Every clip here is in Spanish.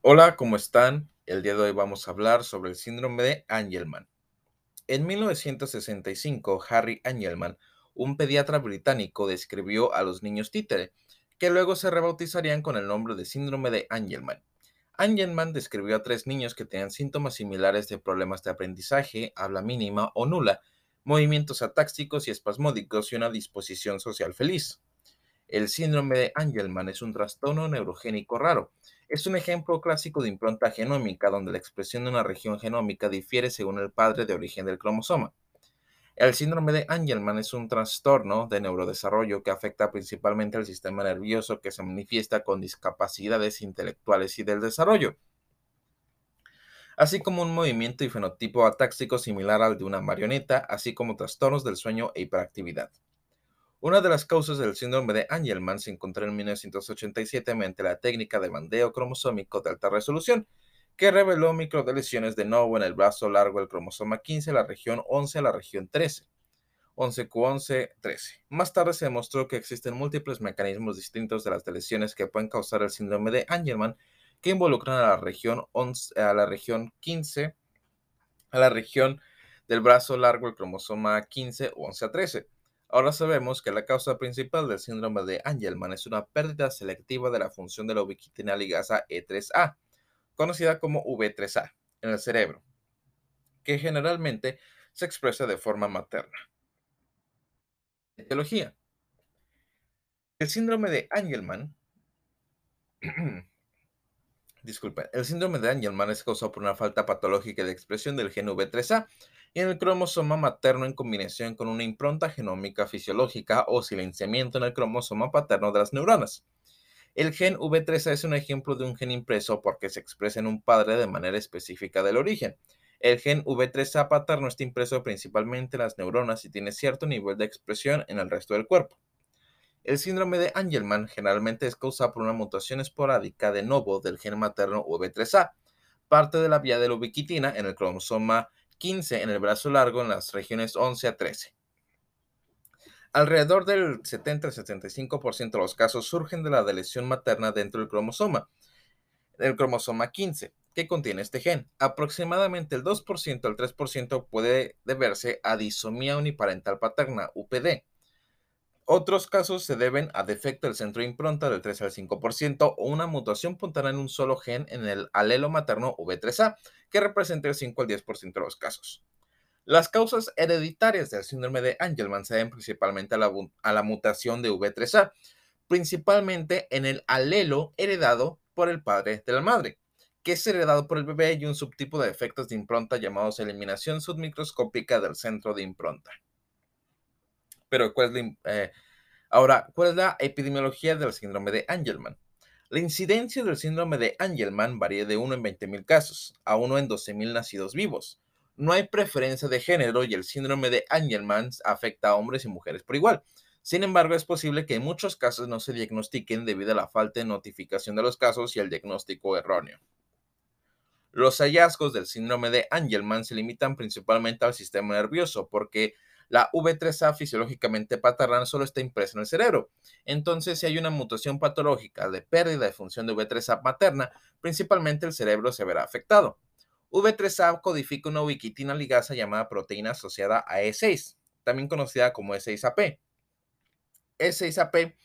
Hola, ¿cómo están? El día de hoy vamos a hablar sobre el síndrome de Angelman. En 1965, Harry Angelman, un pediatra británico, describió a los niños títere, que luego se rebautizarían con el nombre de síndrome de Angelman. Angelman describió a tres niños que tenían síntomas similares de problemas de aprendizaje, habla mínima o nula, movimientos atáxicos y espasmódicos y una disposición social feliz. El síndrome de Angelman es un trastorno neurogénico raro. Es un ejemplo clásico de impronta genómica donde la expresión de una región genómica difiere según el padre de origen del cromosoma. El síndrome de Angelman es un trastorno de neurodesarrollo que afecta principalmente al sistema nervioso que se manifiesta con discapacidades intelectuales y del desarrollo, así como un movimiento y fenotipo atáxico similar al de una marioneta, así como trastornos del sueño e hiperactividad. Una de las causas del síndrome de Angelman se encontró en 1987 mediante la técnica de bandeo cromosómico de alta resolución, que reveló microdeleciones de nuevo en el brazo largo del cromosoma 15, la región 11 a la región 13. 11Q11, 13. Más tarde se demostró que existen múltiples mecanismos distintos de las deleciones que pueden causar el síndrome de Angelman, que involucran a la región, 11, a la región 15, a la región del brazo largo del cromosoma 15 o 11 a 13. Ahora sabemos que la causa principal del síndrome de Angelman es una pérdida selectiva de la función de la ubiquitina ligasa E3A, conocida como V3A, en el cerebro, que generalmente se expresa de forma materna. Etiología. El síndrome de Angelman Disculpe, el síndrome de Angelman es causado por una falta patológica de expresión del gen V3A en el cromosoma materno en combinación con una impronta genómica fisiológica o silenciamiento en el cromosoma paterno de las neuronas. El gen V3A es un ejemplo de un gen impreso porque se expresa en un padre de manera específica del origen. El gen V3A paterno está impreso principalmente en las neuronas y tiene cierto nivel de expresión en el resto del cuerpo. El síndrome de Angelman generalmente es causado por una mutación esporádica de novo del gen materno V3A, parte de la vía de la ubiquitina en el cromosoma 15 en el brazo largo en las regiones 11 a 13. Alrededor del 70-75% de los casos surgen de la deleción materna dentro del cromosoma, del cromosoma 15, que contiene este gen. Aproximadamente el 2% al 3% puede deberse a disomía uniparental paterna, UPD, otros casos se deben a defecto del centro de impronta del 3 al 5% o una mutación espontánea en un solo gen en el alelo materno V3A, que representa el 5 al 10% de los casos. Las causas hereditarias del síndrome de Angelman se deben principalmente a la, a la mutación de V3A, principalmente en el alelo heredado por el padre de la madre, que es heredado por el bebé y un subtipo de efectos de impronta llamados eliminación submicroscópica del centro de impronta. Pero, ¿cuál es la, eh, ahora, ¿cuál es la epidemiología del síndrome de Angelman? La incidencia del síndrome de Angelman varía de 1 en 20.000 casos a 1 en 12.000 nacidos vivos. No hay preferencia de género y el síndrome de Angelman afecta a hombres y mujeres por igual. Sin embargo, es posible que en muchos casos no se diagnostiquen debido a la falta de notificación de los casos y el diagnóstico erróneo. Los hallazgos del síndrome de Angelman se limitan principalmente al sistema nervioso porque la V3A fisiológicamente paterna solo está impresa en el cerebro. Entonces, si hay una mutación patológica de pérdida de función de V3A materna, principalmente el cerebro se verá afectado. V3A codifica una ubiquitina ligasa llamada proteína asociada a E6, también conocida como E6AP. E6AP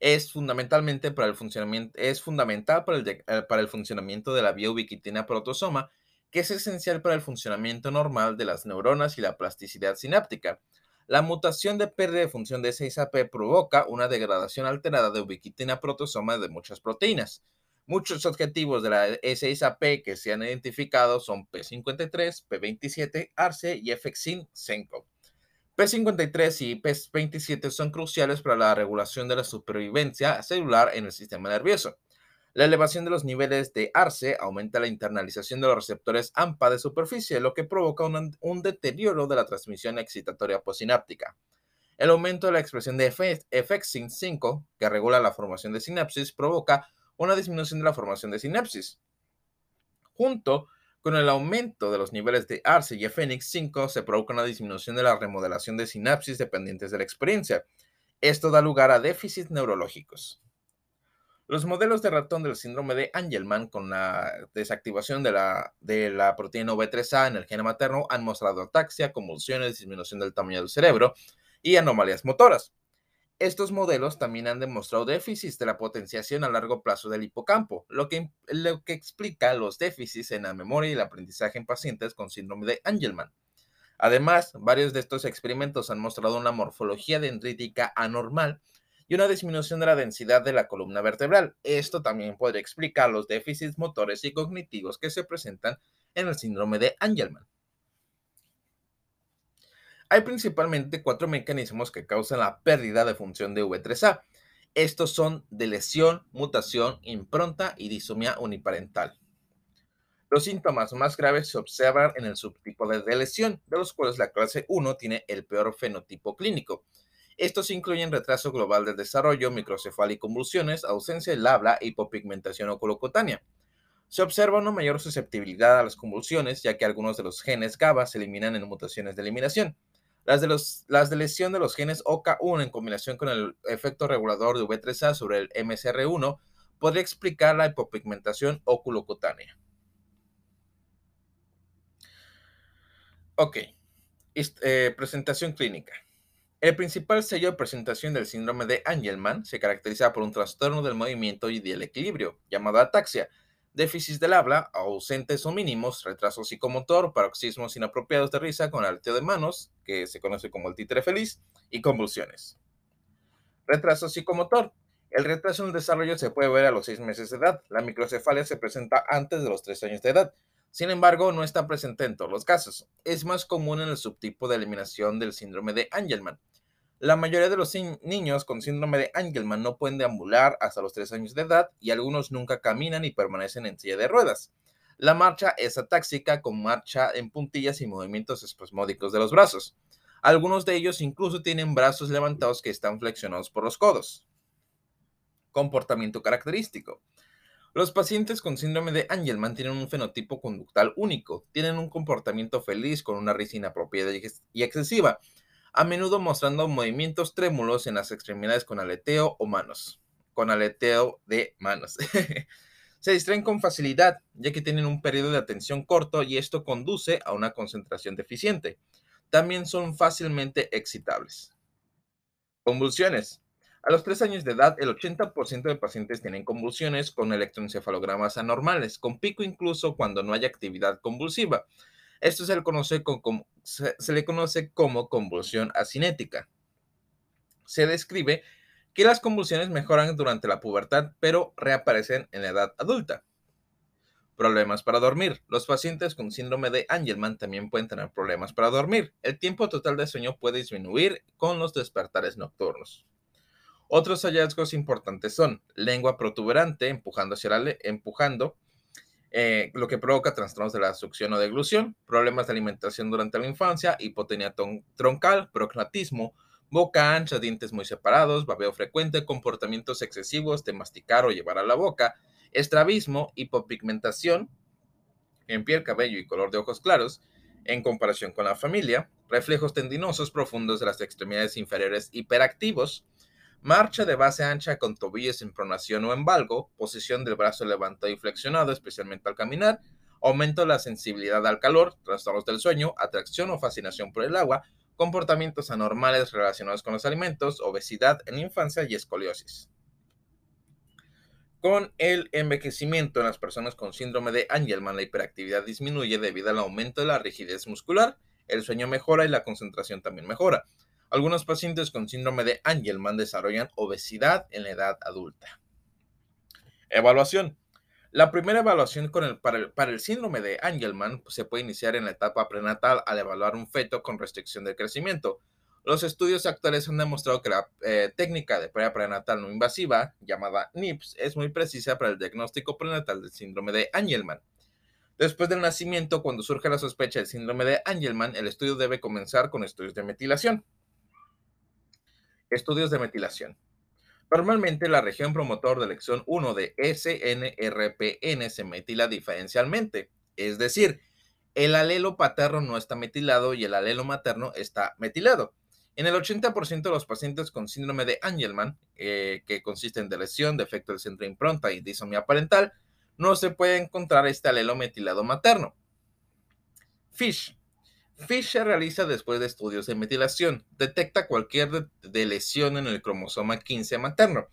es fundamentalmente para el funcionamiento, es fundamental para el, eh, para el funcionamiento de la vía ubiquitina protosoma, que es esencial para el funcionamiento normal de las neuronas y la plasticidad sináptica. La mutación de pérdida de función de 6AP provoca una degradación alterada de ubiquitina protosoma de muchas proteínas. Muchos objetivos de la E6AP que se han identificado son P53, P27, ARCE y FXIN 5. P53 y P27 son cruciales para la regulación de la supervivencia celular en el sistema nervioso. La elevación de los niveles de ARCE aumenta la internalización de los receptores AMPA de superficie, lo que provoca un, deterioro de la transmisión excitatoria posináptica. El aumento de la expresión de FXIN 5, que regula la formación de sinapsis, provoca una disminución de la formación de sinapsis. Junto con el aumento de los niveles de ARCE y FNX 5, se provoca una disminución de la remodelación de sinapsis dependientes de la experiencia. Esto da lugar a déficits neurológicos. Los modelos de ratón del síndrome de Angelman con la desactivación de la, de la proteína V3A en el gen materno han mostrado ataxia, convulsiones, disminución del tamaño del cerebro y anomalías motoras. Estos modelos también han demostrado déficits de la potenciación a largo plazo del hipocampo, lo que, lo que explica los déficits en la memoria y el aprendizaje en pacientes con síndrome de Angelman. Además, varios de estos experimentos han mostrado una morfología dendrítica anormal y una disminución de la densidad de la columna vertebral. Esto también podría explicar los déficits motores y cognitivos que se presentan en el síndrome de Angelman. Hay principalmente cuatro mecanismos que causan la pérdida de función de V3A. Estos son de lesión, mutación, impronta y disomía uniparental. Los síntomas más graves se observan en el subtipo de lesión, de los cuales la clase 1 tiene el peor fenotipo clínico. Estos incluyen retraso global del desarrollo, microcefalia y convulsiones, ausencia del habla hipopigmentación oculocutánea. Se observa una mayor susceptibilidad a las convulsiones, ya que algunos de los genes GABA se eliminan en mutaciones de eliminación. Las de, las lesión de los genes OCA1 en combinación con el efecto regulador de V3A sobre el MSR1 podría explicar la hipopigmentación oculocutánea. Ok, eh, presentación clínica. El principal sello de presentación del síndrome de Angelman se caracteriza por un trastorno del movimiento y del equilibrio, llamado ataxia, déficits del habla, ausentes o mínimos, retraso psicomotor, paroxismos inapropiados de risa con aleteo de manos, que se conoce como el títere feliz, y convulsiones. Retraso psicomotor. El retraso en el desarrollo se puede ver a los 6 meses de edad. La microcefalia se presenta antes de los 3 años de edad. Sin embargo, no está presente en todos los casos. Es más común en el subtipo de eliminación del síndrome de Angelman. La mayoría de los niños con síndrome de Angelman no pueden deambular hasta los 3 años de edad y algunos nunca caminan y permanecen en silla de ruedas. La marcha es atáxica con marcha en puntillas y movimientos espasmódicos de los brazos. Algunos de ellos incluso tienen brazos levantados que están flexionados por los codos. Comportamiento característico. Los pacientes con síndrome de Angelman tienen un fenotipo conductal único, tienen un comportamiento feliz con una risa inapropiada y excesiva, a menudo mostrando movimientos trémulos en las extremidades con aleteo o manos, con aleteo de manos. Se distraen con facilidad, ya que tienen un periodo de atención corto y esto conduce a una concentración deficiente. También son fácilmente excitables. Convulsiones. A los 3 años de edad, el 80% de pacientes tienen convulsiones con electroencefalogramas anormales, con pico incluso cuando no hay actividad convulsiva. Esto se le conoce, como, convulsión asinética. Se describe que las convulsiones mejoran durante la pubertad, pero reaparecen en la edad adulta. Problemas para dormir. Los pacientes con síndrome de Angelman también pueden tener problemas para dormir. El tiempo total de sueño puede disminuir con los despertares nocturnos. Otros hallazgos importantes son lengua protuberante, empujando hacia la empujando, eh, lo que provoca trastornos de la succión o deglución, problemas de alimentación durante la infancia, hipotenia troncal, procnatismo, boca ancha, dientes muy separados, babeo frecuente, comportamientos excesivos de masticar o llevar a la boca, estrabismo, hipopigmentación en piel, cabello y color de ojos claros, en comparación con la familia, reflejos tendinosos profundos de las extremidades inferiores hiperactivos, Marcha de base ancha con tobillos en pronación o en valgo, posición del brazo levantado y flexionado, especialmente al caminar, aumento de la sensibilidad al calor, trastornos del sueño, atracción o fascinación por el agua, comportamientos anormales relacionados con los alimentos, obesidad en infancia y escoliosis. Con el envejecimiento en las personas con síndrome de Angelman, la hiperactividad disminuye debido al aumento de la rigidez muscular, el sueño mejora y la concentración también mejora. Algunos pacientes con síndrome de Angelman desarrollan obesidad en la edad adulta. Evaluación. La primera evaluación para, el, síndrome de Angelman pues, se puede iniciar en la etapa prenatal al evaluar un feto con restricción de crecimiento. Los estudios actuales han demostrado que la eh, técnica de prueba prenatal no invasiva, llamada NIPS, es muy precisa para el diagnóstico prenatal del síndrome de Angelman. Después del nacimiento, cuando surge la sospecha del síndrome de Angelman, el estudio debe comenzar con estudios de metilación. Estudios de metilación. Normalmente la región promotor de elección 1 de SNRPN se metila diferencialmente, es decir, el alelo paterno no está metilado y el alelo materno está metilado. En el 80% de los pacientes con síndrome de Angelman, eh, que consiste en lesión, defecto del centro impronta y disomía parental, no se puede encontrar este alelo metilado materno. FISH. FISH se realiza después de estudios de metilación. Detecta cualquier de lesión en el cromosoma 15 materno.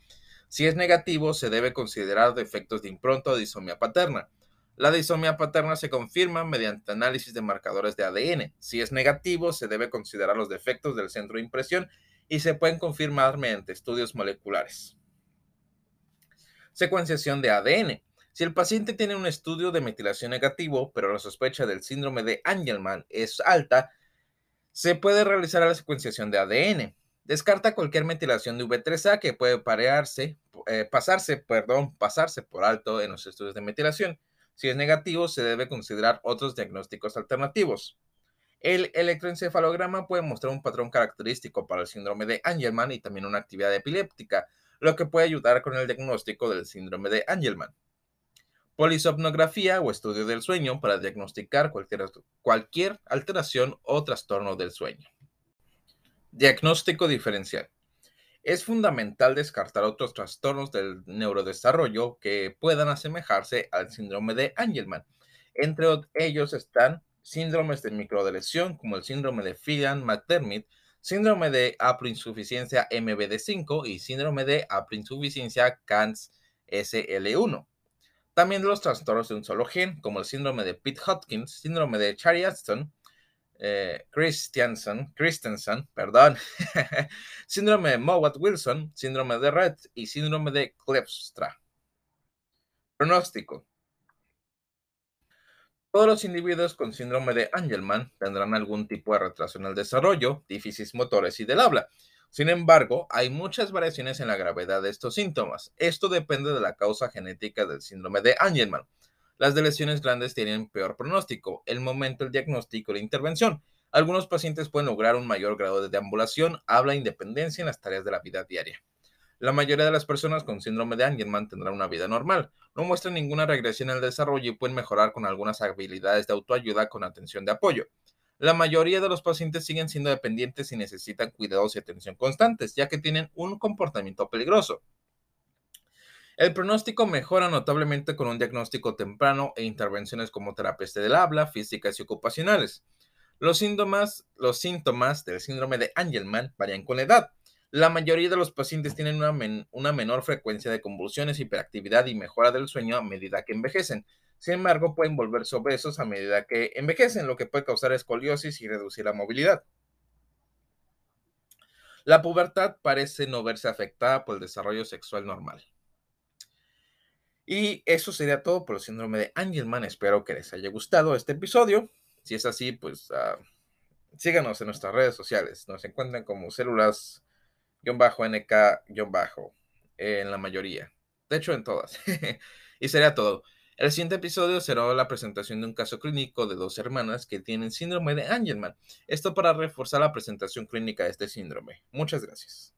Si es negativo, se debe considerar defectos de impronta o disomía paterna. La disomía paterna se confirma mediante análisis de marcadores de ADN. Si es negativo, se debe considerar los defectos del centro de impresión y se pueden confirmar mediante estudios moleculares. Secuenciación de ADN. Si el paciente tiene un estudio de metilación negativo, pero la sospecha del síndrome de Angelman es alta, se puede realizar la secuenciación de ADN. Descarta cualquier metilación de V3A que puede parearse, eh, pasarse, perdón, pasarse por alto en los estudios de metilación. Si es negativo, se debe considerar otros diagnósticos alternativos. El electroencefalograma puede mostrar un patrón característico para el síndrome de Angelman y también una actividad epiléptica, lo que puede ayudar con el diagnóstico del síndrome de Angelman. Polisomnografía o estudio del sueño para diagnosticar cualquier, cualquier alteración o trastorno del sueño. Diagnóstico diferencial. Es fundamental descartar otros trastornos del neurodesarrollo que puedan asemejarse al síndrome de Angelman. Entre ellos están síndromes de microdeleción como el síndrome de Phelan-McDermid, síndrome de haploinsuficiencia MBD5 y síndrome de haploinsuficiencia CANS-SL1. También los trastornos de un solo gen, como el síndrome de Pitt-Hopkins, síndrome de Charlie-Aston, eh, Christensen, perdón, síndrome de Mowat-Wilson, síndrome de Red y síndrome de Klebstra. Pronóstico. Todos los individuos con síndrome de Angelman tendrán algún tipo de retraso en el desarrollo, déficits motores y del habla. Sin embargo, hay muchas variaciones en la gravedad de estos síntomas. Esto depende de la causa genética del síndrome de Angelman. Las de lesiones grandes tienen peor pronóstico, el momento del diagnóstico y la intervención. Algunos pacientes pueden lograr un mayor grado de deambulación, habla e independencia en las tareas de la vida diaria. La mayoría de las personas con síndrome de Angelman tendrán una vida normal, no muestran ninguna regresión en el desarrollo y pueden mejorar con algunas habilidades de autoayuda con atención de apoyo. La mayoría de los pacientes siguen siendo dependientes y necesitan cuidados y atención constantes, ya que tienen un comportamiento peligroso. El pronóstico mejora notablemente con un diagnóstico temprano e intervenciones como terapias del habla, físicas y ocupacionales. Los síntomas, los síntomas del síndrome de Angelman varían con la edad. La mayoría de los pacientes tienen una, una, menor frecuencia de convulsiones, hiperactividad y mejora del sueño a medida que envejecen. Sin embargo, pueden volverse obesos a medida que envejecen, lo que puede causar escoliosis y reducir la movilidad. La pubertad parece no verse afectada por el desarrollo sexual normal. Y eso sería todo por el síndrome de Angelman. Espero que les haya gustado este episodio. Si es así, pues uh, síganos en nuestras redes sociales. Nos encuentran como células-nk- en la mayoría. De hecho, en todas. y sería todo. El siguiente episodio será la presentación de un caso clínico de dos hermanas que tienen síndrome de Angelman. Esto para reforzar la presentación clínica de este síndrome. Muchas gracias.